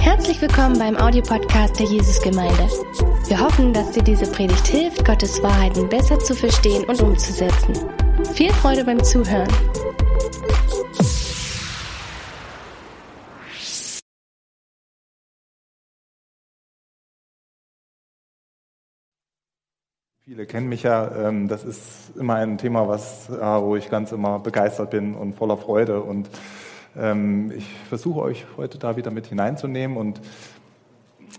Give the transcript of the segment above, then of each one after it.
Herzlich willkommen beim Audiopodcast der Jesusgemeinde. Wir hoffen, dass dir diese Predigt hilft, Gottes Wahrheiten besser zu verstehen und umzusetzen. Viel Freude beim Zuhören. Viele kennen mich ja. ähm, Das ist immer ein Thema, was, ja, wo ich ganz immer begeistert bin und voller Freude. Und ähm, ich versuche euch heute da wieder mit hineinzunehmen. Und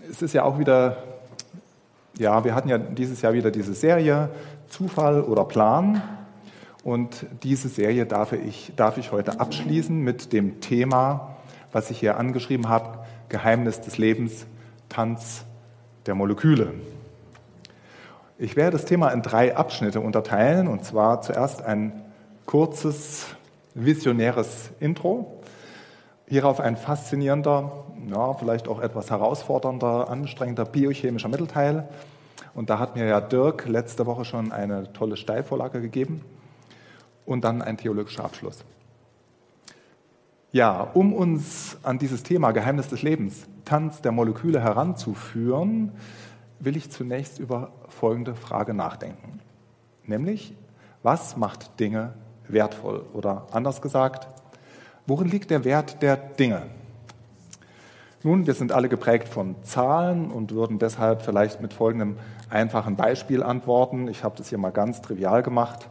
es ist ja auch wieder, ja, wir hatten ja dieses Jahr wieder diese Serie Zufall oder Plan. Und diese Serie darf ich, darf ich heute abschließen mit dem Thema, was ich hier angeschrieben habe, Geheimnis des Lebens, Tanz der Moleküle. Ich werde das Thema in drei Abschnitte unterteilen, und zwar zuerst ein kurzes, visionäres Intro, hierauf ein faszinierender, ja, vielleicht auch etwas herausfordernder, anstrengender biochemischer Mittelteil. Und da hat mir ja Dirk letzte Woche schon eine tolle Steilvorlage gegeben. Und dann ein theologischer Abschluss. Ja, um uns an dieses Thema Geheimnis des Lebens, Tanz der Moleküle heranzuführen, will ich zunächst über folgende Frage nachdenken. Nämlich, was macht Dinge wertvoll? Oder anders gesagt, worin liegt der Wert der Dinge? Nun, wir sind alle geprägt von Zahlen und würden deshalb vielleicht mit folgendem einfachen Beispiel antworten. Ich habe das hier mal ganz trivial gemacht.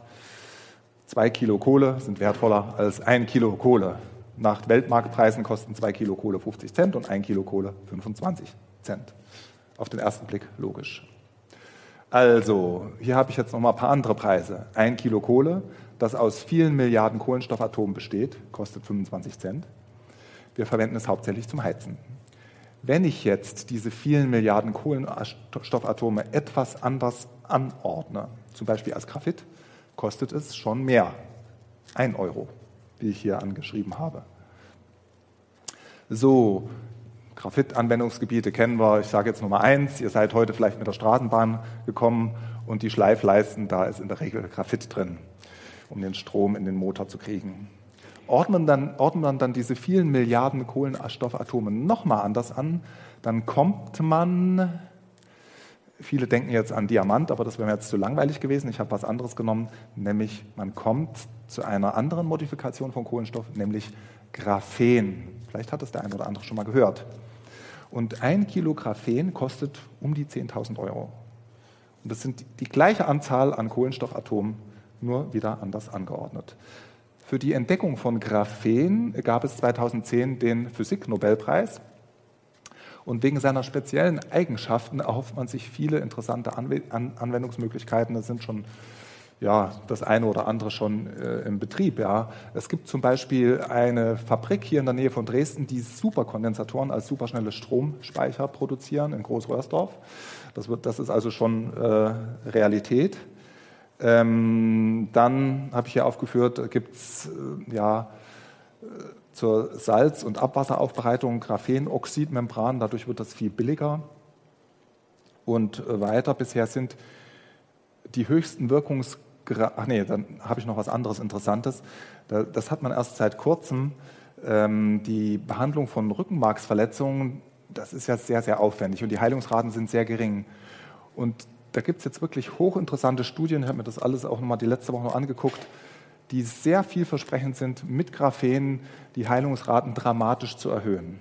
Zwei Kilo Kohle sind wertvoller als ein Kilo Kohle. Nach Weltmarktpreisen kosten zwei Kilo Kohle 50 Cent und ein Kilo Kohle 25 Cent. Auf den ersten Blick logisch. Also, hier habe ich jetzt noch mal ein paar andere Preise. Ein Kilo Kohle, das aus vielen Milliarden Kohlenstoffatomen besteht, kostet 25 Cent. Wir verwenden es hauptsächlich zum Heizen. Wenn ich jetzt diese vielen Milliarden Kohlenstoffatome etwas anders anordne, zum Beispiel als Graphit, kostet es schon mehr. Ein Euro, wie ich hier angeschrieben habe. So, Graphit-Anwendungsgebiete kennen wir. Ich sage jetzt Nummer eins. Ihr seid heute vielleicht mit der Straßenbahn gekommen und die Schleifleisten, da ist in der Regel Graphit drin, um den Strom in den Motor zu kriegen. Ordnet dann, ordnet man dann diese vielen Milliarden Kohlenstoffatome nochmal anders an, dann kommt man, viele denken jetzt an Diamant, aber das wäre mir jetzt zu langweilig gewesen. Ich habe was anderes genommen, nämlich man kommt zu einer anderen Modifikation von Kohlenstoff, nämlich Graphen. Vielleicht hat es der eine oder andere schon mal gehört. Und ein Kilo Graphen kostet um die 10.000 Euro. Und das sind die gleiche Anzahl an Kohlenstoffatomen, nur wieder anders angeordnet. Für die Entdeckung von Graphen gab es 2010 den Physiknobelpreis. Und wegen seiner speziellen Eigenschaften erhofft man sich viele interessante Anwendungsmöglichkeiten. Das sind schon ja, das eine oder andere schon äh, im Betrieb. Ja. Es gibt zum Beispiel eine Fabrik hier in der Nähe von Dresden, die Superkondensatoren als superschnelle Stromspeicher produzieren in Großröhrsdorf. Das, wird, das ist also schon äh, Realität. Ähm, dann habe ich hier aufgeführt, gibt es äh, ja, äh, zur Salz- und Abwasseraufbereitung Graphenoxidmembran, dadurch wird das viel billiger. Und äh, weiter, bisher sind die höchsten Wirkungs ach nee, dann habe ich noch was anderes Interessantes. Das hat man erst seit kurzem. Ähm, die Behandlung von Rückenmarksverletzungen, das ist ja sehr, sehr aufwendig und die Heilungsraten sind sehr gering. Und da gibt es jetzt wirklich hochinteressante Studien, ich habe mir das alles auch nochmal die letzte Woche noch angeguckt, die sehr vielversprechend sind, mit Graphen die Heilungsraten dramatisch zu erhöhen.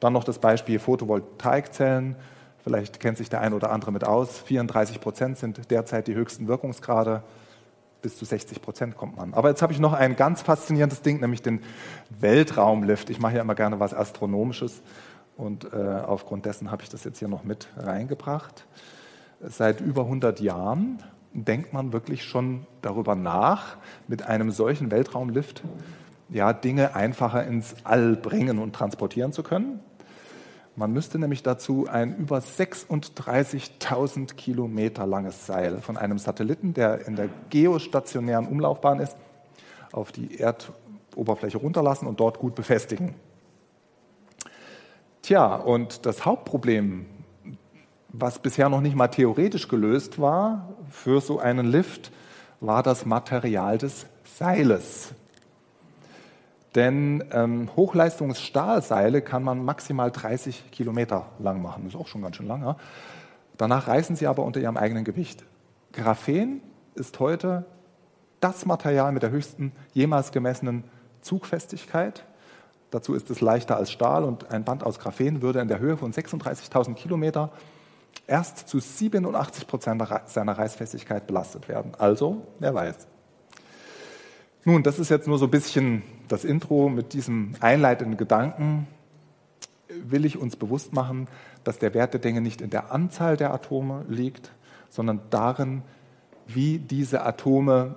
Dann noch das Beispiel Photovoltaikzellen. Vielleicht kennt sich der eine oder andere mit aus. 34 Prozent sind derzeit die höchsten Wirkungsgrade bis zu 60 Prozent kommt man. Aber jetzt habe ich noch ein ganz faszinierendes Ding, nämlich den Weltraumlift. Ich mache ja immer gerne was Astronomisches und äh, aufgrund dessen habe ich das jetzt hier noch mit reingebracht. Seit über 100 Jahren denkt man wirklich schon darüber nach, mit einem solchen Weltraumlift ja, Dinge einfacher ins All bringen und transportieren zu können. Man müsste nämlich dazu ein über 36.000 Kilometer langes Seil von einem Satelliten, der in der geostationären Umlaufbahn ist, auf die Erdoberfläche runterlassen und dort gut befestigen. Tja, und das Hauptproblem, was bisher noch nicht mal theoretisch gelöst war für so einen Lift, war das Material des Seiles. Denn ähm, Hochleistungsstahlseile kann man maximal 30 Kilometer lang machen. Das ist auch schon ganz schön lange. Danach reißen sie aber unter ihrem eigenen Gewicht. Graphen ist heute das Material mit der höchsten jemals gemessenen Zugfestigkeit. Dazu ist es leichter als Stahl und ein Band aus Graphen würde in der Höhe von 36.000 Kilometer erst zu 87 Prozent seiner Reißfestigkeit belastet werden. Also, wer weiß. Nun, das ist jetzt nur so ein bisschen das Intro mit diesem einleitenden Gedanken. Will ich uns bewusst machen, dass der Wert der Dinge nicht in der Anzahl der Atome liegt, sondern darin, wie diese Atome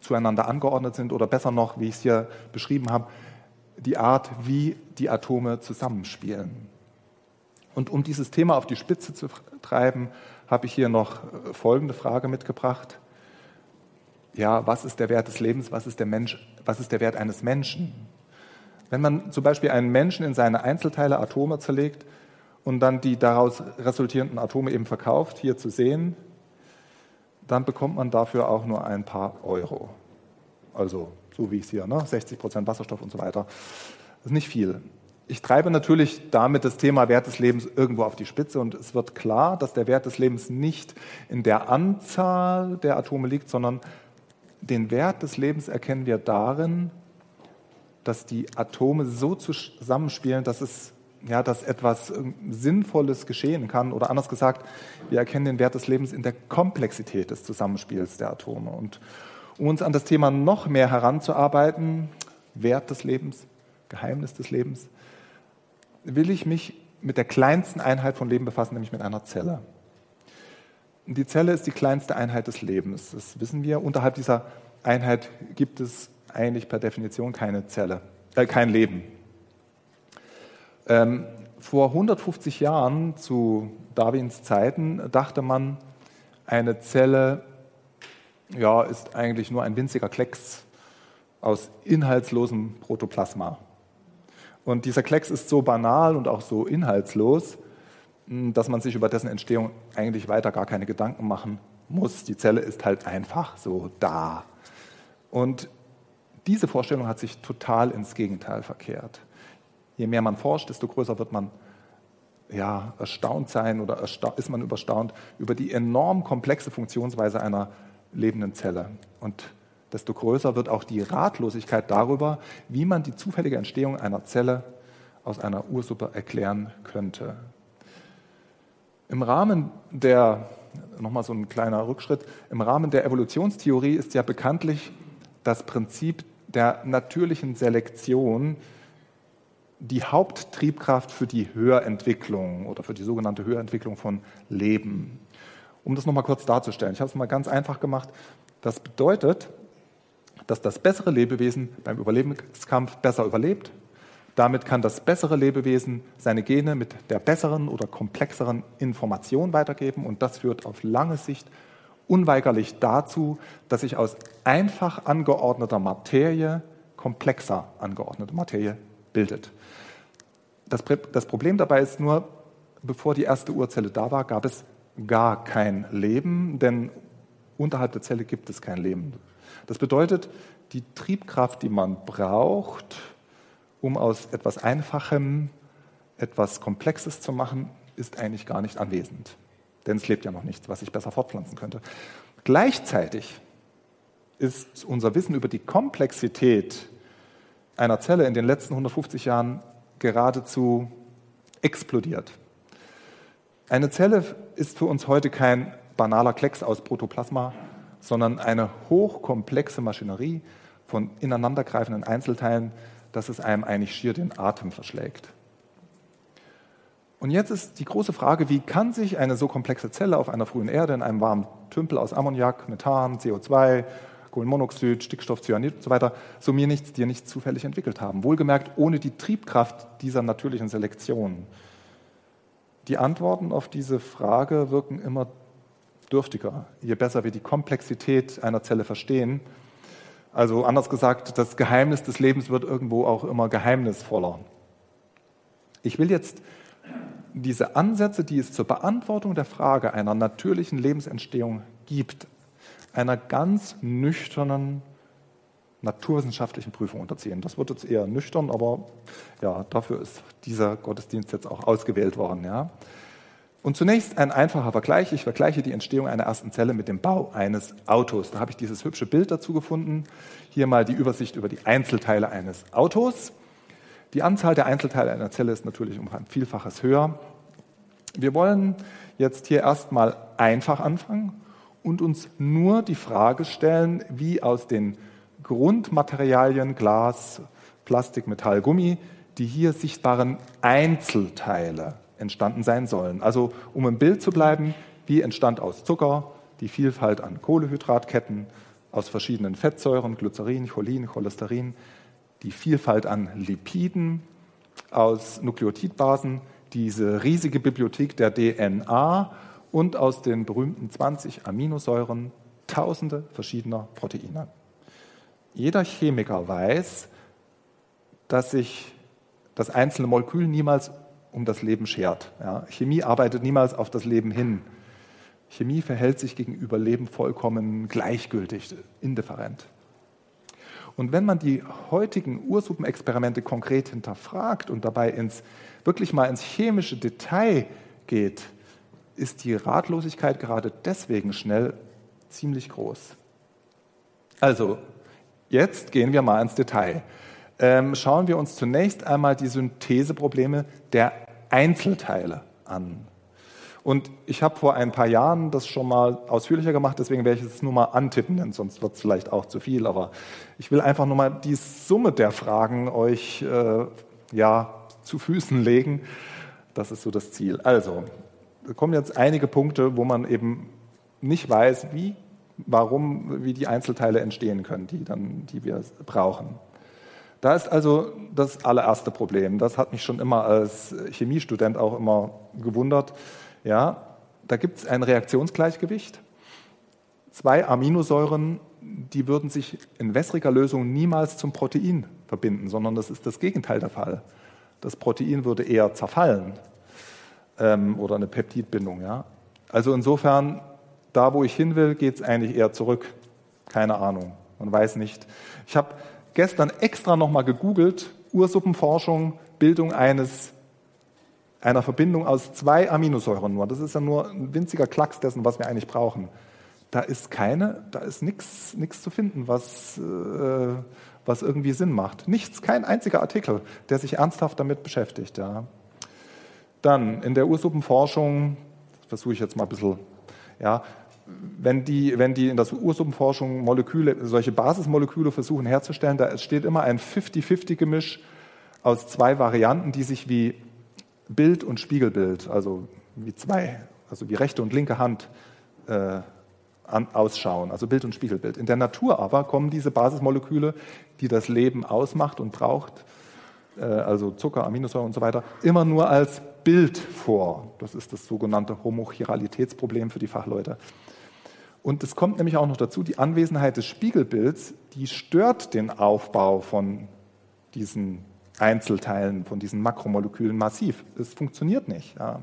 zueinander angeordnet sind oder besser noch, wie ich es hier beschrieben habe, die Art, wie die Atome zusammenspielen. Und um dieses Thema auf die Spitze zu treiben, habe ich hier noch äh, folgende Frage mitgebracht. Ja, was ist der Wert des Lebens? Was ist der, Mensch, was ist der Wert eines Menschen? Wenn man zum Beispiel einen Menschen in seine Einzelteile, Atome zerlegt und dann die daraus resultierenden Atome eben verkauft, hier zu sehen, dann bekommt man dafür auch nur ein paar Euro. Also so wie es hier, ne? 60 Prozent Wasserstoff und so weiter. Das ist nicht viel. Ich treibe natürlich damit das Thema Wert des Lebens irgendwo auf die Spitze und es wird klar, dass der Wert des Lebens nicht in der Anzahl der Atome liegt, sondern den Wert des Lebens erkennen wir darin, dass die Atome so zusammenspielen, dass es ja, dass etwas ähm, Sinnvolles geschehen kann. Oder anders gesagt, wir erkennen den Wert des Lebens in der Komplexität des Zusammenspiels der Atome. Und um uns an das Thema noch mehr heranzuarbeiten, Wert des Lebens, Geheimnis des Lebens, will ich mich mit der kleinsten Einheit von Leben befassen, nämlich mit einer Zelle. Die Zelle ist die kleinste Einheit des Lebens. Das wissen wir. Unterhalb dieser Einheit gibt es eigentlich per Definition keine Zelle, äh, kein Leben. Ähm, vor 150 Jahren zu Darwins Zeiten dachte man, eine Zelle ja, ist eigentlich nur ein winziger Klecks aus inhaltslosem Protoplasma. Und dieser Klecks ist so banal und auch so inhaltslos, hm, dass man sich über dessen Entstehung eigentlich weiter gar keine Gedanken machen muss. Die Zelle ist halt einfach so da. Und diese Vorstellung hat sich total ins Gegenteil verkehrt. Je mehr man forscht, desto größer wird man ja, erstaunt sein oder ist man überstaunt über die enorm komplexe Funktionsweise einer lebenden Zelle. Und desto größer wird auch die Ratlosigkeit darüber, wie man die zufällige Entstehung einer Zelle aus einer Ursuppe erklären könnte. Im Rahmen der, nochmal so ein kleiner Rückschritt, im Rahmen der Evolutionstheorie ist ja bekanntlich das Prinzip der natürlichen Selektion die Haupttriebkraft für die Höherentwicklung oder für die sogenannte Höherentwicklung von Leben. Um das nochmal kurz darzustellen, ich habe es mal ganz einfach gemacht. Das bedeutet, dass das bessere Lebewesen beim Überlebenskampf besser überlebt. Damit kann das bessere Lebewesen seine Gene mit der besseren oder komplexeren Information weitergeben und das führt auf lange Sicht unweigerlich dazu, dass sich aus einfach angeordneter Materie komplexer angeordnete Materie bildet. Das, das Problem dabei ist nur, bevor die erste Urzelle da war, gab es gar kein Leben, denn unterhalb der Zelle gibt es kein Leben. Das bedeutet, die Triebkraft, die man braucht, um aus etwas Einfachem etwas Komplexes zu machen, ist eigentlich gar nicht anwesend. Denn es lebt ja noch nichts, was sich besser fortpflanzen könnte. Gleichzeitig ist unser Wissen über die Komplexität einer Zelle in den letzten 150 Jahren geradezu explodiert. Eine Zelle ist für uns heute kein banaler Klecks aus Protoplasma, sondern eine hochkomplexe Maschinerie von ineinandergreifenden Einzelteilen, dass es einem eigentlich schier den Atem verschlägt. Und jetzt ist die große Frage, wie kann sich eine so komplexe Zelle auf einer frühen Erde in einem warmen Tümpel aus Ammoniak, Methan, CO2, Kohlenmonoxid, Stickstoff, Cyanid und so weiter, so mir nichts, dir nichts zufällig entwickelt haben. Wohlgemerkt ohne die Triebkraft dieser natürlichen Selektion. Die Antworten auf diese Frage wirken immer dürftiger, je besser wir die Komplexität einer Zelle verstehen. Also anders gesagt, das Geheimnis des Lebens wird irgendwo auch immer geheimnisvoller. Ich will jetzt diese Ansätze, die es zur Beantwortung der Frage einer natürlichen Lebensentstehung gibt, einer ganz nüchternen naturwissenschaftlichen Prüfung unterziehen. Das wird jetzt eher nüchtern, aber ja, dafür ist dieser Gottesdienst jetzt auch ausgewählt worden. Ja. Und zunächst ein einfacher Vergleich. Ich vergleiche die Entstehung einer ersten Zelle mit dem Bau eines Autos. Da habe ich dieses hübsche Bild dazu gefunden. Hier mal die Übersicht über die Einzelteile eines Autos. Die Anzahl der Einzelteile einer Zelle ist natürlich um ein Vielfaches höher. Wir wollen jetzt hier erstmal einfach anfangen und uns nur die Frage stellen, wie aus den Grundmaterialien Glas, Plastik, Metall, Gummi die hier sichtbaren Einzelteile entstanden sein sollen. Also um im Bild zu bleiben, wie entstand aus Zucker die Vielfalt an Kohlehydratketten, aus verschiedenen Fettsäuren, Glycerin, Cholin, Cholesterin, die Vielfalt an Lipiden, aus Nukleotidbasen, diese riesige Bibliothek der DNA und aus den berühmten 20 Aminosäuren tausende verschiedener Proteine. Jeder Chemiker weiß, dass sich das einzelne Molekül niemals um das Leben schert. Ja, Chemie arbeitet niemals auf das Leben hin. Chemie verhält sich gegenüber Leben vollkommen gleichgültig, indifferent. Und wenn man die heutigen Ursuppenexperimente konkret hinterfragt und dabei ins, wirklich mal ins chemische Detail geht, ist die Ratlosigkeit gerade deswegen schnell ziemlich groß. Also, Jetzt gehen wir mal ins Detail. Ähm, schauen wir uns zunächst einmal die Syntheseprobleme der Einzelteile an. Und ich habe vor ein paar Jahren das schon mal ausführlicher gemacht, deswegen werde ich es nur mal antippen, denn sonst wird es vielleicht auch zu viel. Aber ich will einfach nur mal die Summe der Fragen euch äh, ja, zu Füßen legen. Das ist so das Ziel. Also, da kommen jetzt einige Punkte, wo man eben nicht weiß, wie warum, wie die Einzelteile entstehen können, die, dann, die wir brauchen. Da ist also das allererste Problem. Das hat mich schon immer als Chemiestudent auch immer gewundert. Ja, da gibt es ein Reaktionsgleichgewicht. Zwei Aminosäuren, die würden sich in wässriger Lösung niemals zum Protein verbinden, sondern das ist das Gegenteil der Fall. Das Protein würde eher zerfallen ähm, oder eine Peptidbindung. Ja. Also insofern da, wo ich hin will, geht es eigentlich eher zurück. Keine Ahnung. Man weiß nicht. Ich habe gestern extra nochmal gegoogelt, Ursuppenforschung, Bildung eines, einer Verbindung aus zwei Aminosäuren nur. Das ist ja nur ein winziger Klacks dessen, was wir eigentlich brauchen. Da ist keine, da ist nichts zu finden, was, äh, was irgendwie Sinn macht. Nichts, kein einziger Artikel, der sich ernsthaft damit beschäftigt. Ja. Dann in der Ursuppenforschung, versuche ich jetzt mal ein bisschen ja, wenn die, wenn die in der Ursuppenforschung Moleküle, solche Basismoleküle versuchen herzustellen, da steht immer ein 50-50-Gemisch aus zwei Varianten, die sich wie Bild und Spiegelbild, also wie zwei, also wie rechte und linke Hand äh, an, ausschauen, also Bild und Spiegelbild. In der Natur aber kommen diese Basismoleküle, die das Leben ausmacht und braucht, äh, also Zucker, Aminosäuren und so weiter, immer nur als Bild vor. Das ist das sogenannte Homochiralitätsproblem für die Fachleute. Und es kommt nämlich auch noch dazu, die Anwesenheit des Spiegelbilds, die stört den Aufbau von diesen Einzelteilen, von diesen Makromolekülen massiv. Es funktioniert nicht. Ja.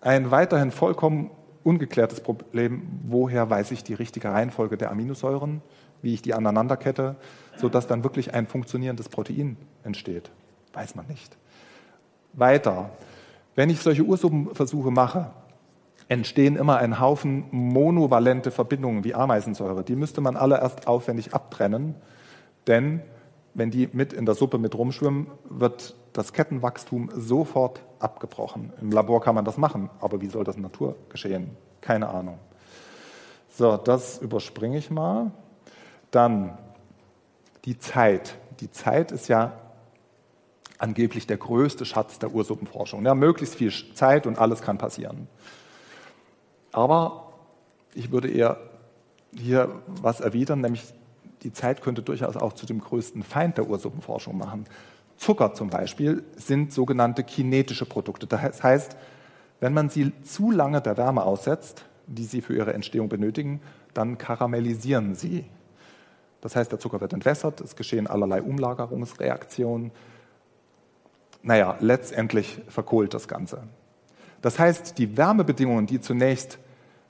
Ein weiterhin vollkommen ungeklärtes Problem, woher weiß ich die richtige Reihenfolge der Aminosäuren, wie ich die aneinanderkette, sodass dann wirklich ein funktionierendes Protein entsteht. Weiß man nicht. Weiter. Wenn ich solche Ursuppenversuche mache, entstehen immer ein Haufen monovalente Verbindungen wie Ameisensäure. Die müsste man alle erst aufwendig abtrennen, denn wenn die mit in der Suppe mit rumschwimmen, wird das Kettenwachstum sofort abgebrochen. Im Labor kann man das machen, aber wie soll das in Natur geschehen? Keine Ahnung. So, das überspringe ich mal. Dann die Zeit. Die Zeit ist ja angeblich der größte Schatz der Ursuppenforschung. Ja, möglichst viel Zeit und alles kann passieren. Aber ich würde eher hier was erwidern, nämlich die Zeit könnte durchaus auch zu dem größten Feind der Ursuppenforschung machen. Zucker zum Beispiel sind sogenannte kinetische Produkte. Das heißt, wenn man sie zu lange der Wärme aussetzt, die sie für ihre Entstehung benötigen, dann karamellisieren sie. Das heißt, der Zucker wird entwässert, es geschehen allerlei Umlagerungsreaktionen, naja, letztendlich verkohlt das Ganze. Das heißt, die Wärmebedingungen, die zunächst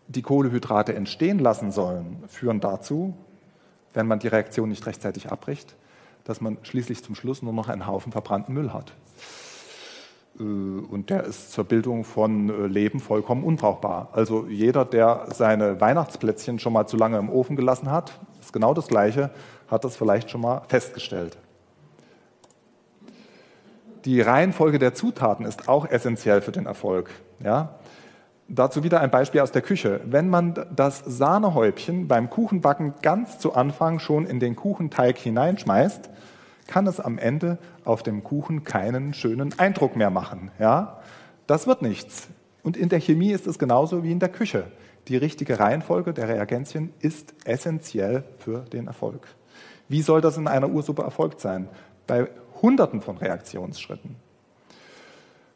die Kohlehydrate entstehen lassen sollen, führen dazu, wenn man die Reaktion nicht rechtzeitig abbricht, dass man schließlich zum Schluss nur noch einen Haufen verbrannten Müll hat. Äh, und der ist zur Bildung von äh, Leben vollkommen unbrauchbar. Also jeder, der seine Weihnachtsplätzchen schon mal zu lange im Ofen gelassen hat, ist genau das Gleiche, hat das vielleicht schon mal festgestellt. Die Reihenfolge der Zutaten ist auch essentiell für den Erfolg. Ja? Dazu wieder ein Beispiel aus der Küche. Wenn man das Sahnehäubchen beim Kuchenbacken ganz zu Anfang schon in den Kuchenteig hineinschmeißt, kann es am Ende auf dem Kuchen keinen schönen Eindruck mehr machen. Ja? Das wird nichts. Und in der Chemie ist es genauso wie in der Küche. Die richtige Reihenfolge der Reagenzien ist essentiell für den Erfolg. Wie soll das in einer Ursuppe erfolgt sein? Bei Hunderten von Reaktionsschritten.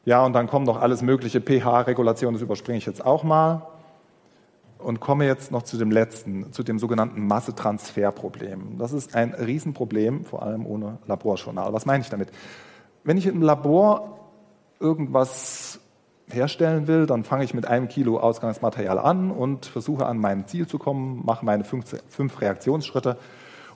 Ja, und dann kommen noch alles mögliche pH-Regulationen, das überspringe ich jetzt auch mal und komme jetzt noch zu dem letzten, zu dem sogenannten Massetransferproblem. Das ist ein Riesenproblem, vor allem ohne Laborjournal. Was meine ich damit? Wenn ich im Labor irgendwas herstellen will, dann fange ich mit einem Kilo Ausgangsmaterial an und versuche an mein Ziel zu kommen, mache meine fünf, fünf Reaktionsschritte.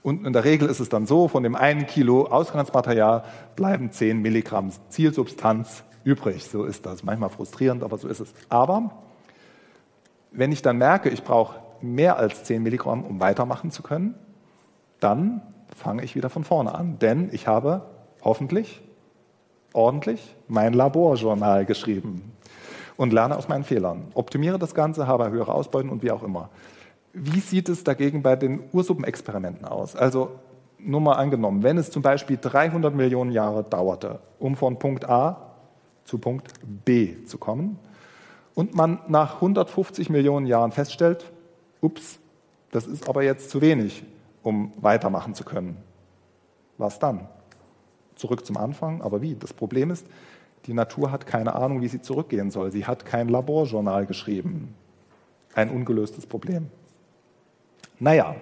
Und in der Regel ist es dann so, von dem einen Kilo Ausgangsmaterial bleiben zehn Milligramm Zielsubstanz übrig. So ist das. Manchmal frustrierend, aber so ist es. Aber wenn ich dann merke, ich brauche mehr als 10 Milligramm, um weitermachen zu können, dann fange ich wieder von vorne an. Denn ich habe hoffentlich ordentlich mein Laborjournal geschrieben und lerne aus meinen Fehlern. Optimiere das Ganze, habe höhere Ausbeuten und wie auch immer. Wie sieht es dagegen bei den Ursuppenexperimenten aus? Also nur mal angenommen, wenn es zum Beispiel 300 Millionen Jahre dauerte, um von Punkt A zu Punkt B zu kommen, und man nach 150 Millionen Jahren feststellt, ups, das ist aber jetzt zu wenig, um weitermachen zu können. Was dann? Zurück zum Anfang, aber wie? Das Problem ist, die Natur hat keine Ahnung, wie sie zurückgehen soll. Sie hat kein Laborjournal geschrieben. Ein ungelöstes Problem. Naja,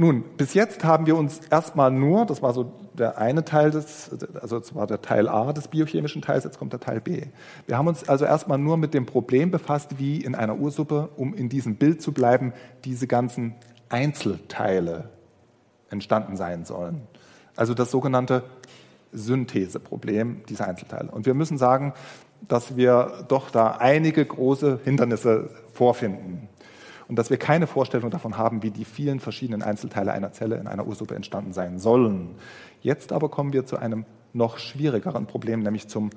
nun, bis jetzt haben wir uns erstmal nur, das war so der eine Teil des, also das war der Teil A des biochemischen Teils, jetzt kommt der Teil B. Wir haben uns also erstmal nur mit dem Problem befasst, wie in einer Ursuppe, um in diesem Bild zu bleiben, diese ganzen Einzelteile entstanden sein sollen. Also das sogenannte Syntheseproblem dieser Einzelteile. Und wir müssen sagen, dass wir doch da einige große Hindernisse vorfinden und dass wir keine Vorstellung davon haben, wie die vielen verschiedenen Einzelteile einer Zelle in einer Ursuppe entstanden sein sollen. Jetzt aber kommen wir zu einem noch schwierigeren Problem, nämlich zum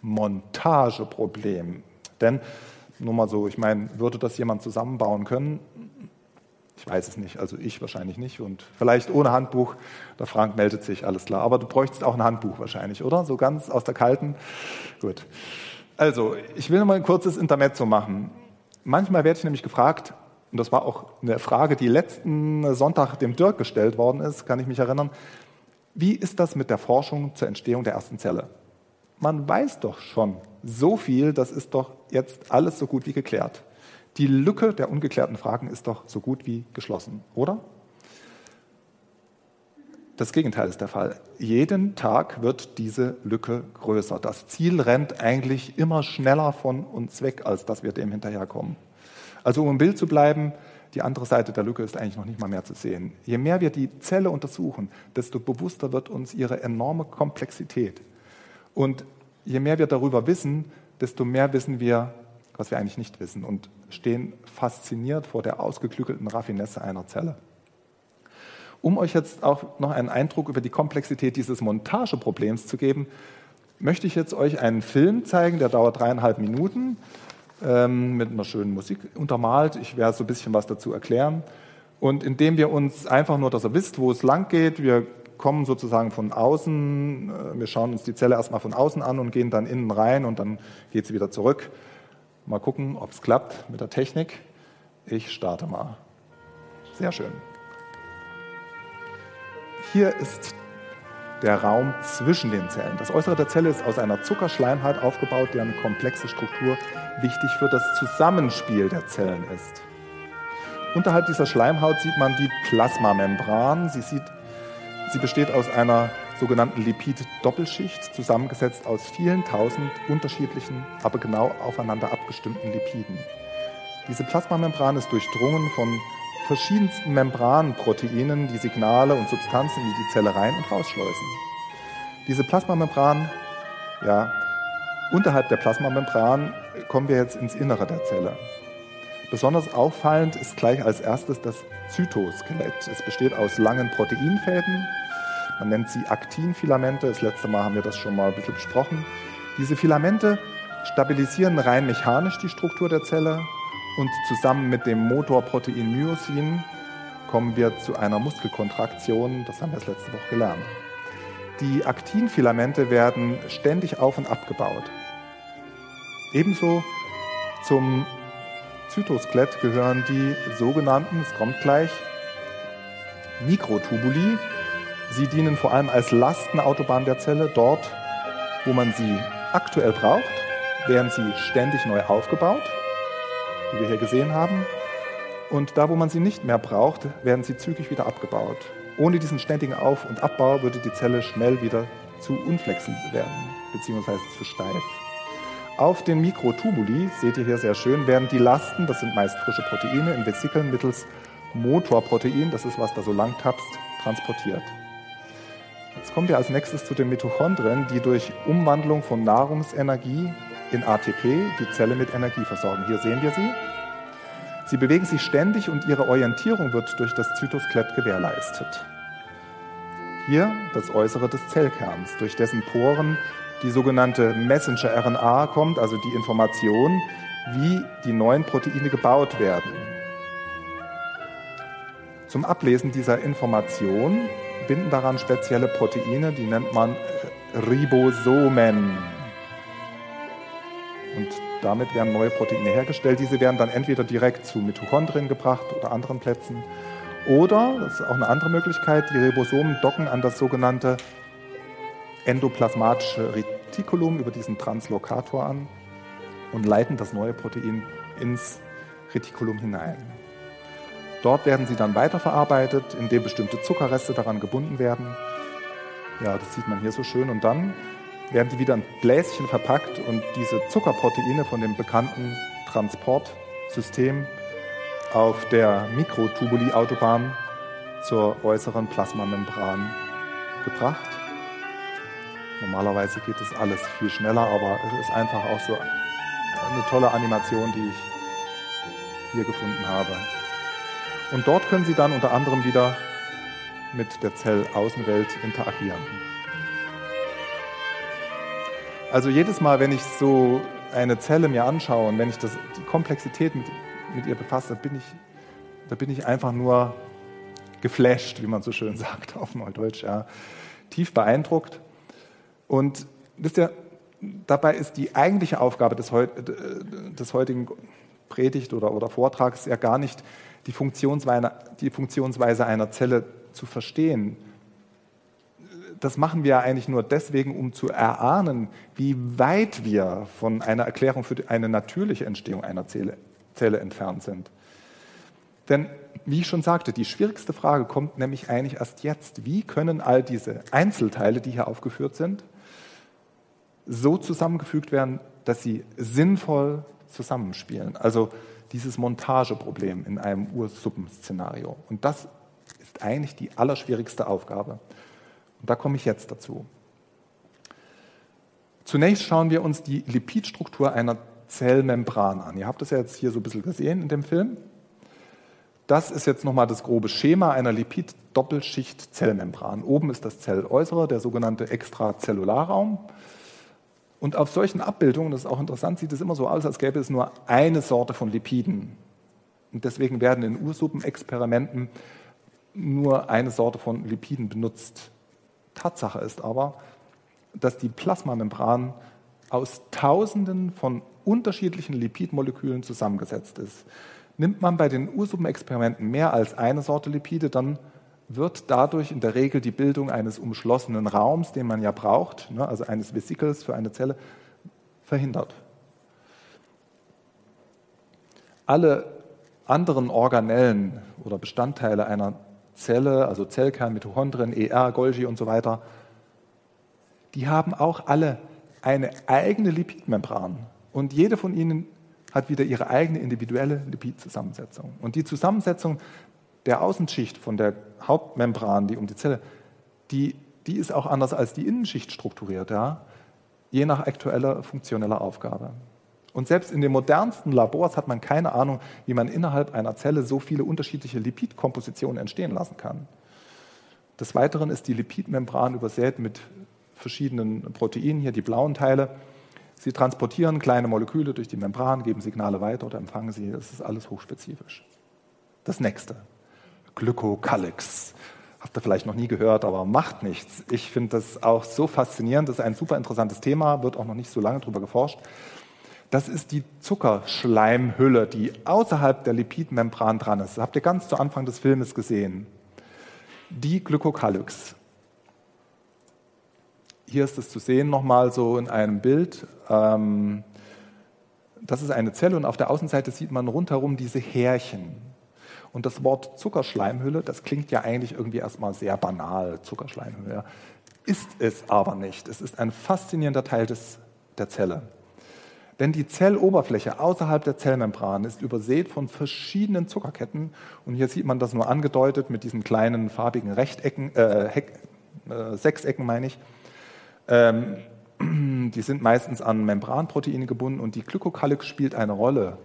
Montageproblem. Denn, nur mal so, ich meine, würde das jemand zusammenbauen können? Ich weiß es nicht, also ich wahrscheinlich nicht und vielleicht ohne Handbuch, der Frank meldet sich, alles klar. Aber du bräuchtest auch ein Handbuch wahrscheinlich, oder? So ganz aus der kalten? Gut. Also, ich will mal ein kurzes Intermezzo machen. Manchmal werde ich nämlich gefragt, und das war auch eine Frage, die letzten Sonntag dem Dirk gestellt worden ist, kann ich mich erinnern. Wie ist das mit der Forschung zur Entstehung der ersten Zelle? Man weiß doch schon so viel, das ist doch jetzt alles so gut wie geklärt. Die Lücke der ungeklärten Fragen ist doch so gut wie geschlossen, oder? Das Gegenteil ist der Fall. Jeden Tag wird diese Lücke größer. Das Ziel rennt eigentlich immer schneller von uns weg, als dass wir dem hinterherkommen. Also um im Bild zu bleiben, die andere Seite der Lücke ist eigentlich noch nicht mal mehr zu sehen. Je mehr wir die Zelle untersuchen, desto bewusster wird uns ihre enorme Komplexität. Und je mehr wir darüber wissen, desto mehr wissen wir, was wir eigentlich nicht wissen und stehen fasziniert vor der ausgeklügelten Raffinesse einer Zelle. Um euch jetzt auch noch einen Eindruck über die Komplexität dieses Montageproblems zu geben, möchte ich jetzt euch einen Film zeigen, der dauert dreieinhalb Minuten ähm, mit einer schönen Musik untermalt. Ich werde so ein bisschen was dazu erklären. Und indem wir uns einfach nur, dass ihr wisst, wo es lang geht, wir kommen sozusagen von außen, äh, wir schauen uns die Zelle erstmal von außen an und gehen dann innen rein und dann geht sie wieder zurück. Mal gucken, ob es klappt mit der Technik. Ich starte mal. Sehr schön. Hier ist der Raum zwischen den Zellen. Das Äußere der Zelle ist aus einer Zuckerschleimhaut aufgebaut, deren komplexe Struktur wichtig für das Zusammenspiel der Zellen ist. Unterhalb dieser Schleimhaut sieht man die Plasmamembran. Sie, sieht, sie besteht aus einer sogenannten Lipid-Doppelschicht, zusammengesetzt aus vielen tausend unterschiedlichen, aber genau aufeinander abgestimmten Lipiden. Diese Plasmamembran ist durchdrungen von verschiedensten Membranproteinen die Signale und Substanzen in die Zelle rein und rausschleusen. Diese Plasmamembran, ja, unterhalb der Plasmamembran kommen wir jetzt ins Innere der Zelle. Besonders auffallend ist gleich als erstes das Zytoskelett. Es besteht aus langen Proteinfäden. Man nennt sie Aktinfilamente. Das letzte Mal haben wir das schon mal ein bisschen besprochen. Diese Filamente stabilisieren rein mechanisch die Struktur der Zelle und zusammen mit dem Motorprotein Myosin kommen wir zu einer Muskelkontraktion. Das haben wir das letzte Woche gelernt. Die Aktinfilamente werden ständig auf und abgebaut. Ebenso zum Zytoskelett gehören die sogenannten, es kommt gleich, Mikrotubuli. Sie dienen vor allem als Lastenautobahn der Zelle. Dort, wo man sie aktuell braucht, werden sie ständig neu aufgebaut, wie wir hier gesehen haben. Und da, wo man sie nicht mehr braucht, werden sie zügig wieder abgebaut. Ohne diesen ständigen Auf- und Abbau würde die Zelle schnell wieder zu unflexibel werden, beziehungsweise zu steif. Auf den Mikrotubuli, seht ihr hier sehr schön, werden die Lasten, das sind meist frische Proteine, in Vesikeln mittels Motorprotein, das ist, was da so lang tapst, transportiert. Jetzt kommen wir als nächstes zu den Mitochondrien, die durch Umwandlung von Nahrungsenergie in ATP die Zelle mit Energie versorgen. Hier sehen wir sie. Sie bewegen sich ständig und ihre Orientierung wird durch das Zytoskelett gewährleistet. Hier das Äußere des Zellkerns, durch dessen Poren die sogenannte Messenger-RNA kommt, also die Information, wie die neuen Proteine gebaut werden. Zum Ablesen dieser Information binden daran spezielle Proteine, die nennt man Ribosomen. Und damit werden neue Proteine hergestellt. Diese werden dann entweder direkt zu Mitochondrien gebracht oder anderen Plätzen. Oder, das ist auch eine andere Möglichkeit, die Ribosomen docken an das sogenannte endoplasmatische Retikulum über diesen Translokator an und leiten das neue Protein ins Retikulum hinein. Dort werden sie dann weiterverarbeitet, indem bestimmte Zuckerreste daran gebunden werden. Ja, das sieht man hier so schön. Und dann werden die wieder in Bläschen verpackt und diese Zuckerproteine von dem bekannten Transportsystem auf der Mikrotubuli-Autobahn zur äußeren Plasmamembran gebracht. Normalerweise geht das alles viel schneller, aber es ist einfach auch so eine tolle Animation, die ich hier gefunden habe. Und dort können Sie dann unter anderem wieder mit der Zellaußenwelt interagieren. Also jedes Mal, wenn ich so eine Zelle mir anschaue und wenn ich das, die Komplexität mit, mit ihr befasse, bin ich, da bin ich einfach nur geflasht, wie man so schön sagt auf Neudeutsch, ja. tief beeindruckt. Und wisst ihr, dabei ist die eigentliche Aufgabe des, des heutigen Predigt oder, oder Vortrags ja gar nicht, die Funktionsweise, die Funktionsweise einer Zelle zu verstehen. Das machen wir eigentlich nur deswegen, um zu erahnen, wie weit wir von einer Erklärung für eine natürliche Entstehung einer Zelle, Zelle entfernt sind. Denn, wie ich schon sagte, die schwierigste Frage kommt nämlich eigentlich erst jetzt. Wie können all diese Einzelteile, die hier aufgeführt sind, so zusammengefügt werden, dass sie sinnvoll zusammenspielen. Also dieses Montageproblem in einem Ursuppenszenario. Und das ist eigentlich die allerschwierigste Aufgabe. Und da komme ich jetzt dazu. Zunächst schauen wir uns die Lipidstruktur einer Zellmembran an. Ihr habt das ja jetzt hier so ein bisschen gesehen in dem Film. Das ist jetzt nochmal das grobe Schema einer Lipid-Doppelschicht-Zellmembran. Oben ist das Zelläußere, der sogenannte Extrazellularraum. Und auf solchen Abbildungen, das ist auch interessant, sieht es immer so aus, als gäbe es nur eine Sorte von Lipiden. Und deswegen werden in Ursuppenexperimenten nur eine Sorte von Lipiden benutzt. Tatsache ist aber, dass die Plasmamembran aus Tausenden von unterschiedlichen Lipidmolekülen zusammengesetzt ist. Nimmt man bei den Ursuppenexperimenten mehr als eine Sorte Lipide, dann wird dadurch in der Regel die Bildung eines umschlossenen Raums, den man ja braucht, ne, also eines Vesikels für eine Zelle, verhindert. Alle anderen Organellen oder Bestandteile einer Zelle, also Zellkern, Mitochondrien, ER, Golgi und so weiter, die haben auch alle eine eigene Lipidmembran. Und jede von ihnen hat wieder ihre eigene individuelle Lipidzusammensetzung. Und die Zusammensetzung der Außenschicht von der Hauptmembran, die um die Zelle, die, die ist auch anders als die Innenschicht strukturiert, ja? je nach aktueller funktioneller Aufgabe. Und selbst in den modernsten Labors hat man keine Ahnung, wie man innerhalb einer Zelle so viele unterschiedliche Lipidkompositionen entstehen lassen kann. Des Weiteren ist die Lipidmembran übersät mit verschiedenen Proteinen, hier die blauen Teile. Sie transportieren kleine Moleküle durch die Membran, geben Signale weiter oder empfangen sie. Das ist alles hochspezifisch. Das nächste, Glykocalyx. Habt ihr vielleicht noch nie gehört, aber macht nichts. Ich finde das auch so faszinierend. Das ist ein super interessantes Thema, wird auch noch nicht so lange darüber geforscht. Das ist die Zuckerschleimhülle, die außerhalb der Lipidmembran dran ist. Das habt ihr ganz zu Anfang des Filmes gesehen. Die Glykocalyx. Hier ist es zu sehen nochmal so in einem Bild. Ähm, das ist eine Zelle und auf der Außenseite sieht man rundherum diese Härchen. Und das Wort Zuckerschleimhülle, das klingt ja eigentlich irgendwie erstmal sehr banal, Zuckerschleimhülle. Ist es aber nicht. Es ist ein faszinierender Teil des, der Zelle. Denn die Zelloberfläche außerhalb der Zellmembran ist übersät von verschiedenen Zuckerketten. Und hier sieht man das nur angedeutet mit diesen kleinen farbigen Rechtecken, äh, Heck, äh, Sechsecken meine ich. Ähm, die sind meistens an Membranproteine gebunden und die Glykokalyx spielt eine Rolle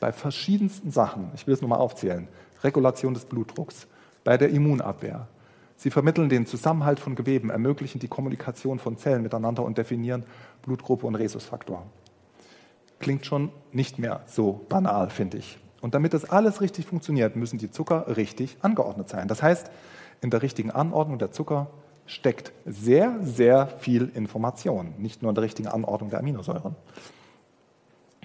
bei verschiedensten Sachen. Ich will es nur mal aufzählen. Regulation des Blutdrucks, bei der Immunabwehr. Sie vermitteln den Zusammenhalt von Geweben, ermöglichen die Kommunikation von Zellen miteinander und definieren Blutgruppe und Rhesusfaktor klingt schon nicht mehr so banal, finde ich. Und damit das alles richtig funktioniert, müssen die Zucker richtig angeordnet sein. Das heißt, in der richtigen Anordnung der Zucker steckt sehr, sehr viel Information, nicht nur in der richtigen Anordnung der Aminosäuren.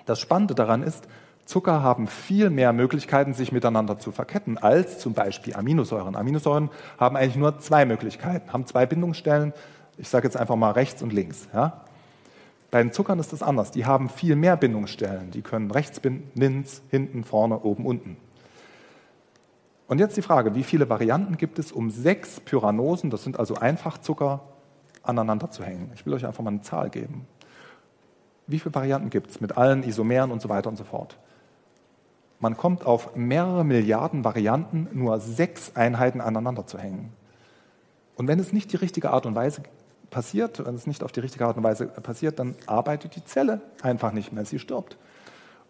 Das Spannende daran ist, Zucker haben viel mehr Möglichkeiten, sich miteinander zu verketten, als zum Beispiel Aminosäuren. Aminosäuren haben eigentlich nur zwei Möglichkeiten, haben zwei Bindungsstellen, ich sage jetzt einfach mal rechts und links. Ja? Bei den Zuckern ist das anders. Die haben viel mehr Bindungsstellen. Die können rechts binden, links, hinten, vorne, oben, unten. Und jetzt die Frage, wie viele Varianten gibt es, um sechs Pyranosen, das sind also Einfachzucker, aneinander zu hängen? Ich will euch einfach mal eine Zahl geben. Wie viele Varianten gibt es mit allen Isomeren und so weiter und so fort? Man kommt auf mehrere Milliarden Varianten, nur sechs Einheiten aneinander zu hängen. Und wenn es nicht die richtige Art und Weise passiert, wenn es nicht auf die richtige Art und Weise passiert, dann arbeitet die Zelle einfach nicht mehr, sie stirbt.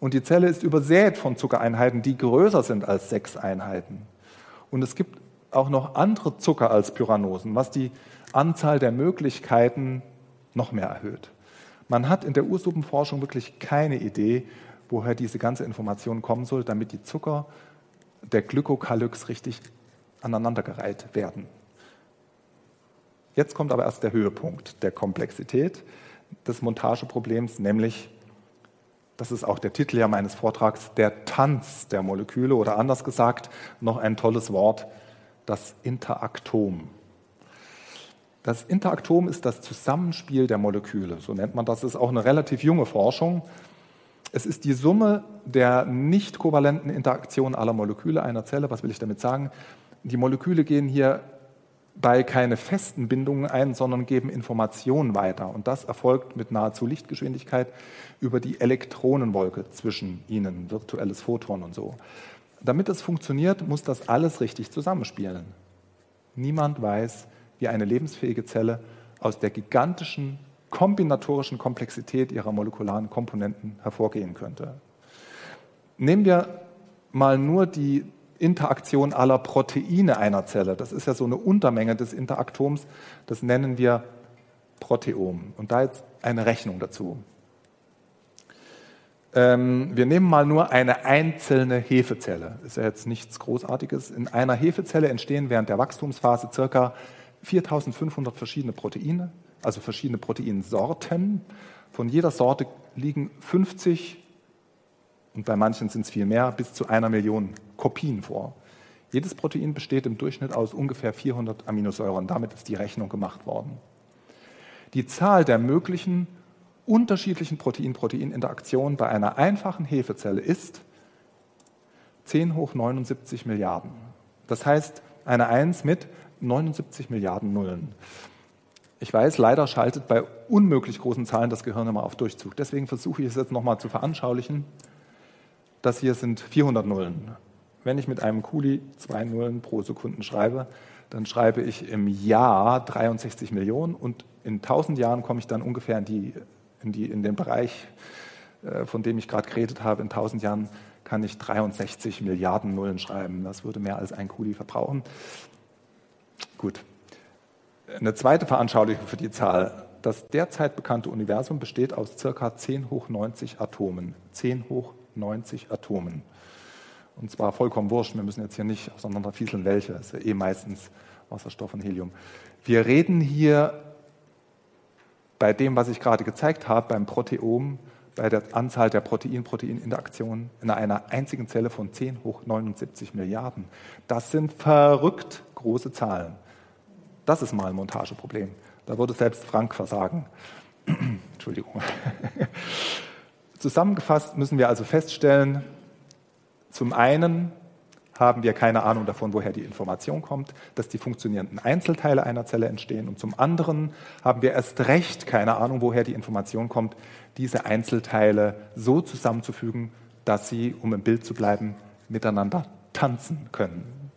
Und die Zelle ist übersät von Zuckereinheiten, die größer sind als sechs Einheiten. Und es gibt auch noch andere Zucker als Pyranosen, was die Anzahl der Möglichkeiten noch mehr erhöht. Man hat in der Ursuppenforschung wirklich keine Idee, woher diese ganze Information kommen soll, damit die Zucker der Glykokalyx richtig aneinandergereiht werden. Jetzt kommt aber erst der Höhepunkt der Komplexität des Montageproblems, nämlich, das ist auch der Titel ja meines Vortrags, der Tanz der Moleküle oder anders gesagt, noch ein tolles Wort, das Interaktom. Das Interaktom ist das Zusammenspiel der Moleküle, so nennt man das. Ist auch eine relativ junge Forschung. Es ist die Summe der nicht kovalenten Interaktionen aller Moleküle einer Zelle. Was will ich damit sagen? Die Moleküle gehen hier bei keine festen Bindungen ein, sondern geben Informationen weiter. Und das erfolgt mit nahezu Lichtgeschwindigkeit über die Elektronenwolke zwischen ihnen, virtuelles Photon und so. Damit es funktioniert, muss das alles richtig zusammenspielen. Niemand weiß, wie eine lebensfähige Zelle aus der gigantischen kombinatorischen Komplexität ihrer molekularen Komponenten hervorgehen könnte. Nehmen wir mal nur die Interaktion aller Proteine einer Zelle. Das ist ja so eine Untermenge des Interaktoms, das nennen wir Proteom. Und da jetzt eine Rechnung dazu. Ähm, wir nehmen mal nur eine einzelne Hefezelle. Ist ja jetzt nichts Großartiges. In einer Hefezelle entstehen während der Wachstumsphase circa 4500 verschiedene Proteine, also verschiedene Proteinsorten. Von jeder Sorte liegen 50 und bei manchen sind es viel mehr, bis zu einer Million Kopien vor. Jedes Protein besteht im Durchschnitt aus ungefähr 400 Aminosäuren. Damit ist die Rechnung gemacht worden. Die Zahl der möglichen unterschiedlichen Protein-Protein-Interaktionen bei einer einfachen Hefezelle ist 10 hoch 79 Milliarden. Das heißt, eine 1 mit 79 Milliarden Nullen. Ich weiß, leider schaltet bei unmöglich großen Zahlen das Gehirn immer auf Durchzug. Deswegen versuche ich es jetzt nochmal zu veranschaulichen. Das hier sind 400 Nullen. Wenn ich mit einem Kuli zwei Nullen pro Sekunde schreibe, dann schreibe ich im Jahr 63 Millionen und in 1000 Jahren komme ich dann ungefähr in, die, in, die, in den Bereich, äh, von dem ich gerade geredet habe. In 1000 Jahren kann ich 63 Milliarden Nullen schreiben. Das würde mehr als ein Kuli verbrauchen. Gut. Eine zweite Veranschaulichung für die Zahl. Das derzeit bekannte Universum besteht aus ca. 10 hoch 90 Atomen. 10 hoch 90 Atomen. Und zwar vollkommen wurscht, wir müssen jetzt hier nicht auseinanderfieseln, welche. Es ist ja eh meistens Wasserstoff und Helium. Wir reden hier bei dem, was ich gerade gezeigt habe, beim Proteom, bei der Anzahl der Protein-Protein-Interaktionen in einer einzigen Zelle von 10 hoch 79 Milliarden. Das sind verrückt große Zahlen. Das ist mal ein Montageproblem. Da würde selbst Frank versagen. Entschuldigung. Zusammengefasst müssen wir also feststellen, zum einen haben wir keine Ahnung davon, woher die Information kommt, dass die funktionierenden Einzelteile einer Zelle entstehen. Und zum anderen haben wir erst recht keine Ahnung, woher die Information kommt, diese Einzelteile so zusammenzufügen, dass sie, um im Bild zu bleiben, miteinander tanzen können.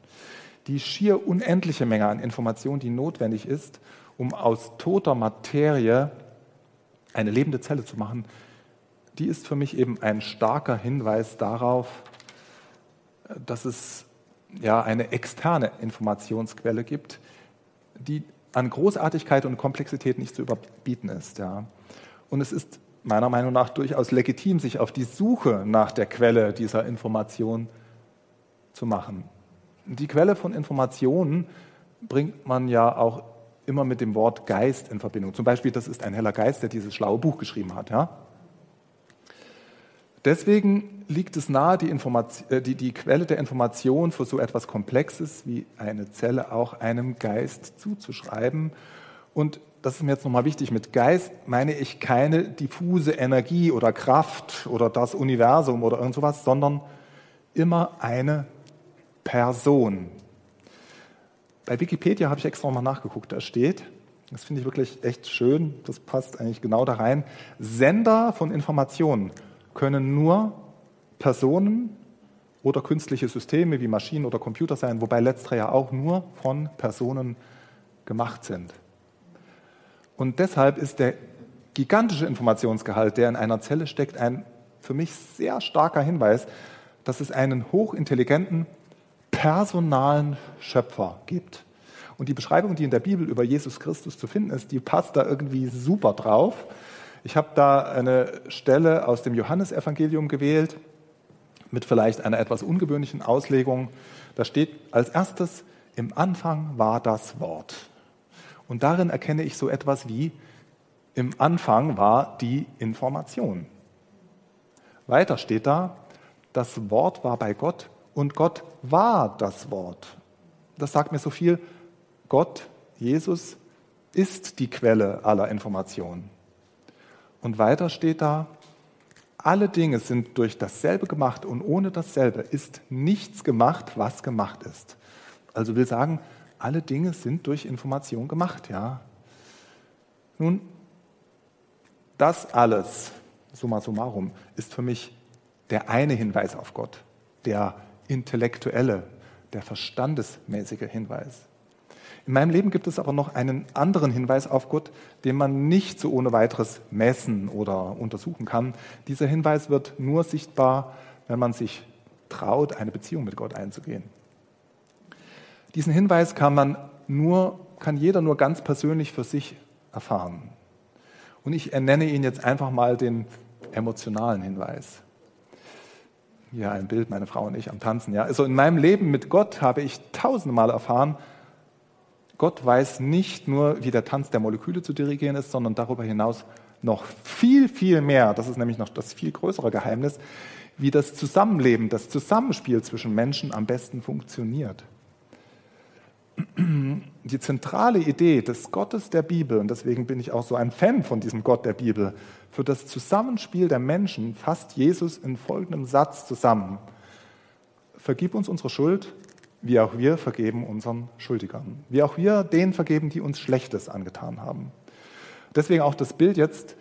Die schier unendliche Menge an Information, die notwendig ist, um aus toter Materie eine lebende Zelle zu machen, die ist für mich eben ein starker Hinweis darauf, dass es ja eine externe Informationsquelle gibt, die an Großartigkeit und Komplexität nicht zu überbieten ist. Ja. Und es ist meiner Meinung nach durchaus legitim, sich auf die Suche nach der Quelle dieser Information zu machen. Die Quelle von Informationen bringt man ja auch immer mit dem Wort Geist in Verbindung. Zum Beispiel, das ist ein heller Geist, der dieses schlaue Buch geschrieben hat. Ja? Deswegen liegt es nahe, die, äh, die, die, Quelle der Information für so etwas Komplexes wie eine Zelle auch einem Geist zuzuschreiben. Und das ist mir jetzt nochmal wichtig, mit Geist meine ich keine diffuse Energie oder Kraft oder das Universum oder irgend sowas, sondern immer eine Person. Bei Wikipedia habe ich extra nochmal nachgeguckt, da steht, das finde ich wirklich echt schön, das passt eigentlich genau da rein, Sender von Informationen können nur Personen oder künstliche Systeme wie Maschinen oder Computer sein, wobei letztere ja auch nur von Personen gemacht sind. Und deshalb ist der gigantische Informationsgehalt, der in einer Zelle steckt, ein für mich sehr starker Hinweis, dass es einen hochintelligenten, personalen Schöpfer gibt. Und die Beschreibung, die in der Bibel über Jesus Christus zu finden ist, die passt da irgendwie super drauf. Ich habe da eine Stelle aus dem Johannesevangelium gewählt, mit vielleicht einer etwas ungewöhnlichen Auslegung. Da steht als erstes, im Anfang war das Wort. Und darin erkenne ich so etwas wie, im Anfang war die Information. Weiter steht da, das Wort war bei Gott und Gott war das Wort. Das sagt mir so viel, Gott, Jesus, ist die Quelle aller Informationen. Und weiter steht da, alle Dinge sind durch dasselbe gemacht und ohne dasselbe ist nichts gemacht, was gemacht ist. Also will sagen, alle Dinge sind durch Information gemacht, ja. Nun, das alles, summa summarum, ist für mich der eine Hinweis auf Gott, der intellektuelle, der verstandesmäßige Hinweis. In meinem Leben gibt es aber noch einen anderen Hinweis auf Gott, den man nicht so ohne weiteres messen oder untersuchen kann. Dieser Hinweis wird nur sichtbar, wenn man sich traut, eine Beziehung mit Gott einzugehen. Diesen Hinweis kann man nur, kann jeder nur ganz persönlich für sich erfahren. Und ich ernenne ihn jetzt einfach mal den emotionalen Hinweis. Hier ein Bild, meine Frau und ich am Tanzen. Ja. Also in meinem Leben mit Gott habe ich tausende Mal erfahren, Gott weiß nicht nur, wie der Tanz der Moleküle zu dirigieren ist, sondern darüber hinaus noch viel, viel mehr. Das ist nämlich noch das viel größere Geheimnis, wie das Zusammenleben, das Zusammenspiel zwischen Menschen am besten funktioniert. Die zentrale Idee des Gottes der Bibel, und deswegen bin ich auch so ein Fan von diesem Gott der Bibel, für das Zusammenspiel der Menschen fasst Jesus in folgendem Satz zusammen. Vergib uns unsere Schuld, wie auch wir vergeben unseren Schuldigern, wie auch wir denen vergeben, die uns Schlechtes angetan haben. Deswegen auch das Bild jetzt,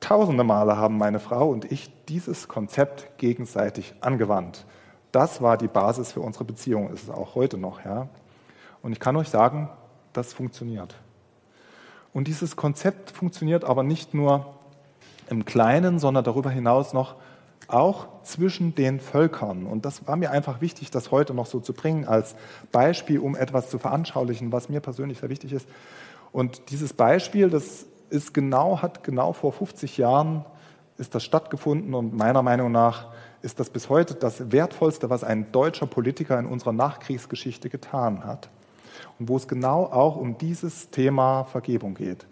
tausende Male haben meine Frau und ich dieses Konzept gegenseitig angewandt. das war die Basis für unsere Beziehung, ist es auch heute noch. Ja? Und ich kann euch sagen, das funktioniert. Und dieses Konzept funktioniert aber nicht nur im Kleinen, sondern darüber hinaus noch auch zwischen den Völkern. Und das war mir einfach wichtig, das heute noch so zu bringen als Beispiel, um etwas zu veranschaulichen, was mir persönlich sehr wichtig ist. Und dieses Beispiel, das ist genau, hat genau vor 50 Jahren ist das stattgefunden und meiner Meinung nach ist das bis heute das Wertvollste, was ein deutscher Politiker in unserer Nachkriegsgeschichte getan hat und wo es genau auch um dieses Thema Vergebung geht.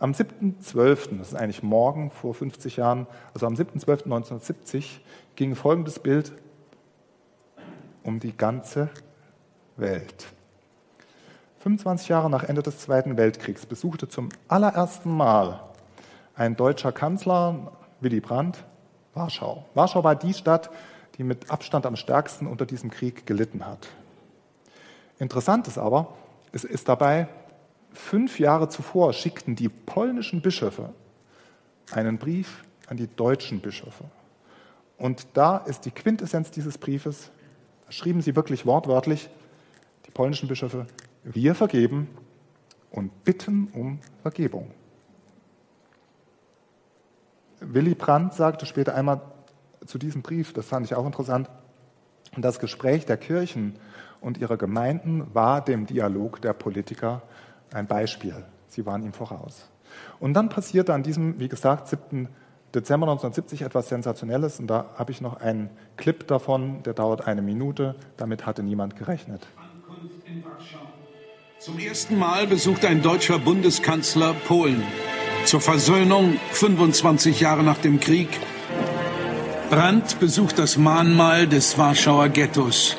Am 7.12., das ist eigentlich morgen vor 50 Jahren, also am 7.12.1970 ging folgendes Bild um die ganze Welt. 25 Jahre nach Ende des Zweiten Weltkriegs besuchte zum allerersten Mal ein deutscher Kanzler, Willy Brandt, Warschau. Warschau war die Stadt, die mit Abstand am stärksten unter diesem Krieg gelitten hat. Interessant ist aber, es ist dabei, fünf Jahre zuvor schickten die polnischen Bischöfe einen Brief an die deutschen Bischöfe. Und da ist die Quintessenz dieses Briefes, da schrieben sie wirklich wortwörtlich, die polnischen Bischöfe, wir vergeben und bitten um Vergebung. Willy Brandt sagte später einmal zu diesem Brief, das fand ich auch interessant, das Gespräch der Kirchen und ihrer Gemeinden war dem Dialog der Politiker ein Beispiel. Sie waren ihm voraus. Und dann passierte an diesem, wie gesagt, 7. Dezember 1970 etwas Sensationelles. Und da habe ich noch einen Clip davon, der dauert eine Minute. Damit hatte niemand gerechnet. Zum ersten Mal besucht ein deutscher Bundeskanzler Polen. Zur Versöhnung 25 Jahre nach dem Krieg. Brandt besucht das Mahnmal des Warschauer Ghettos.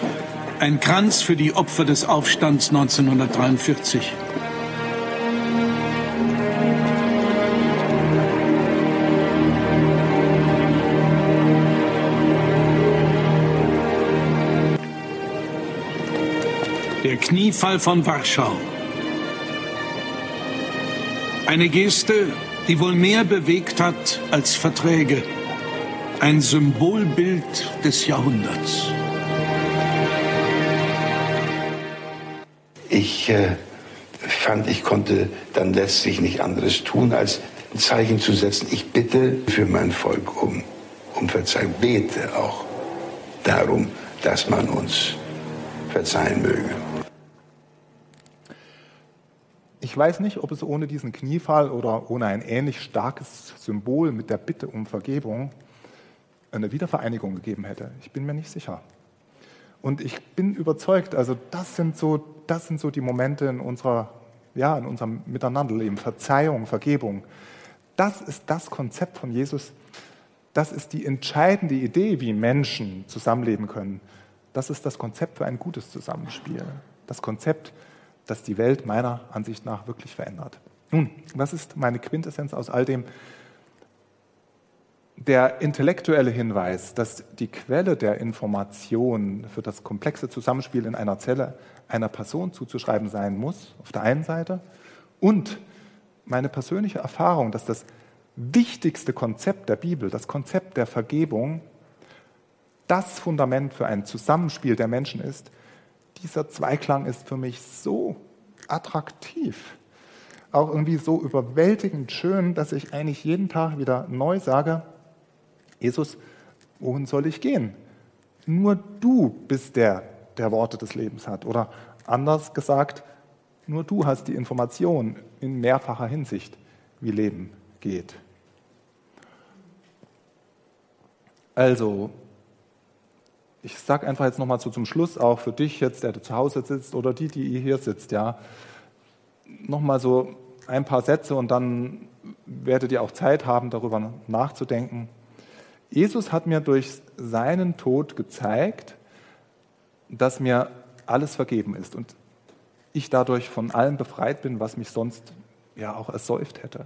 Ein Kranz für die Opfer des Aufstands 1943. Kniefall von Warschau. Eine Geste, die wohl mehr bewegt hat als Verträge. Ein Symbolbild des Jahrhunderts. Ich äh, fand, ich konnte dann letztlich nicht anderes tun, als ein Zeichen zu setzen. Ich bitte für mein Volk um, um Verzeihung, bete auch darum, dass man uns verzeihen möge. Ich weiß nicht, ob es ohne diesen Kniefall oder ohne ein ähnlich starkes Symbol mit der Bitte um Vergebung eine Wiedervereinigung gegeben hätte. Ich bin mir nicht sicher. Und ich bin überzeugt, also das sind so, das sind so die Momente in unserer, ja, in unserem Miteinanderleben. Verzeihung, Vergebung. Das ist das Konzept von Jesus. Das ist die entscheidende Idee, wie Menschen zusammenleben können. Das ist das Konzept für ein gutes Zusammenspiel. Das Konzept, das die Welt meiner Ansicht nach wirklich verändert. Nun, was ist meine Quintessenz aus all dem? Der intellektuelle Hinweis, dass die Quelle der Information für das komplexe Zusammenspiel in einer Zelle einer Person zuzuschreiben sein muss, auf der einen Seite, und meine persönliche Erfahrung, dass das wichtigste Konzept der Bibel, das Konzept der Vergebung, das Fundament für ein Zusammenspiel der Menschen ist, dieser Zweiklang ist für mich so attraktiv, auch irgendwie so überwältigend schön, dass ich eigentlich jeden Tag wieder neu sage, Jesus, wohin soll ich gehen? Nur du bist der, der Worte des Lebens hat. Oder anders gesagt, nur du hast die Information in mehrfacher Hinsicht, wie Leben geht. Also, ich sage einfach jetzt nochmal so zum Schluss, auch für dich jetzt, der zu Hause sitzt oder die, die hier sitzt, ja, nochmal so ein paar Sätze und dann werdet ihr auch Zeit haben, darüber nachzudenken. Jesus hat mir durch seinen Tod gezeigt, dass mir alles vergeben ist und ich dadurch von allem befreit bin, was mich sonst ja auch ersäuft hätte.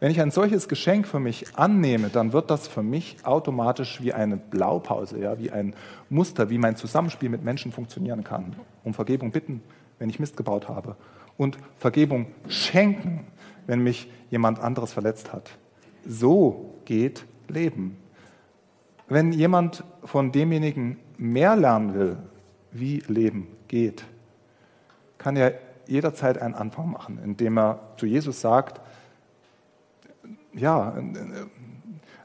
Wenn ich ein solches Geschenk für mich annehme, dann wird das für mich automatisch wie eine Blaupause, ja, wie ein Muster, wie mein Zusammenspiel mit Menschen funktionieren kann. Um Vergebung bitten, wenn ich Mist gebaut habe. Und Vergebung schenken, wenn mich jemand anderes verletzt hat. So geht Leben. Wenn jemand von demjenigen mehr lernen will, wie Leben geht, kann ja jederzeit einen Anfang machen, indem er zu Jesus sagt, ja,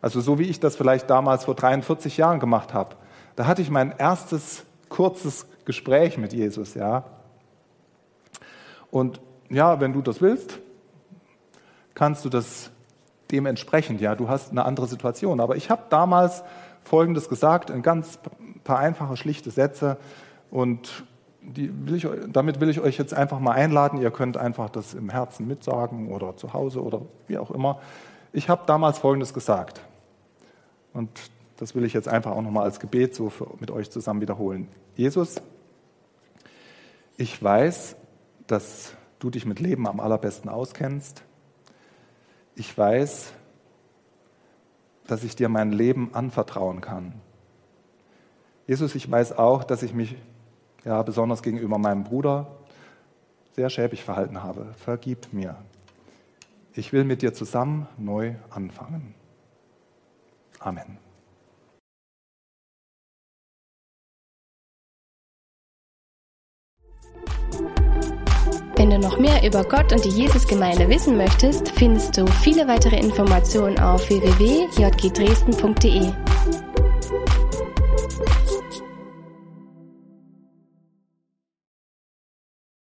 also so wie ich das vielleicht damals vor 43 Jahren gemacht habe, da hatte ich mein erstes kurzes Gespräch mit Jesus, ja. Und ja, wenn du das willst, kannst du das dementsprechend, ja, du hast eine andere Situation. Aber ich habe damals Folgendes gesagt, ein ganz paar einfache, schlichte Sätze und will ich, damit will ich euch jetzt einfach mal einladen. Ihr könnt einfach das im Herzen mitsagen oder zu Hause oder wie auch immer. Ich habe damals Folgendes gesagt und das will ich jetzt einfach auch nochmal als Gebet so für, mit euch zusammen wiederholen. Jesus, ich weiß, dass du dich mit Leben am allerbesten auskennst. Ich weiß, dass ich dir mein Leben anvertrauen kann. Jesus, ich weiß auch, dass ich mich ja, besonders gegenüber meinem Bruder sehr schäbig verhalten habe. Vergib mir. Ich will mit dir zusammen neu anfangen. Amen. Wenn du noch mehr über Gott und die Jesusgemeinde wissen möchtest, findest du viele weitere Informationen auf www.jgdresden.de.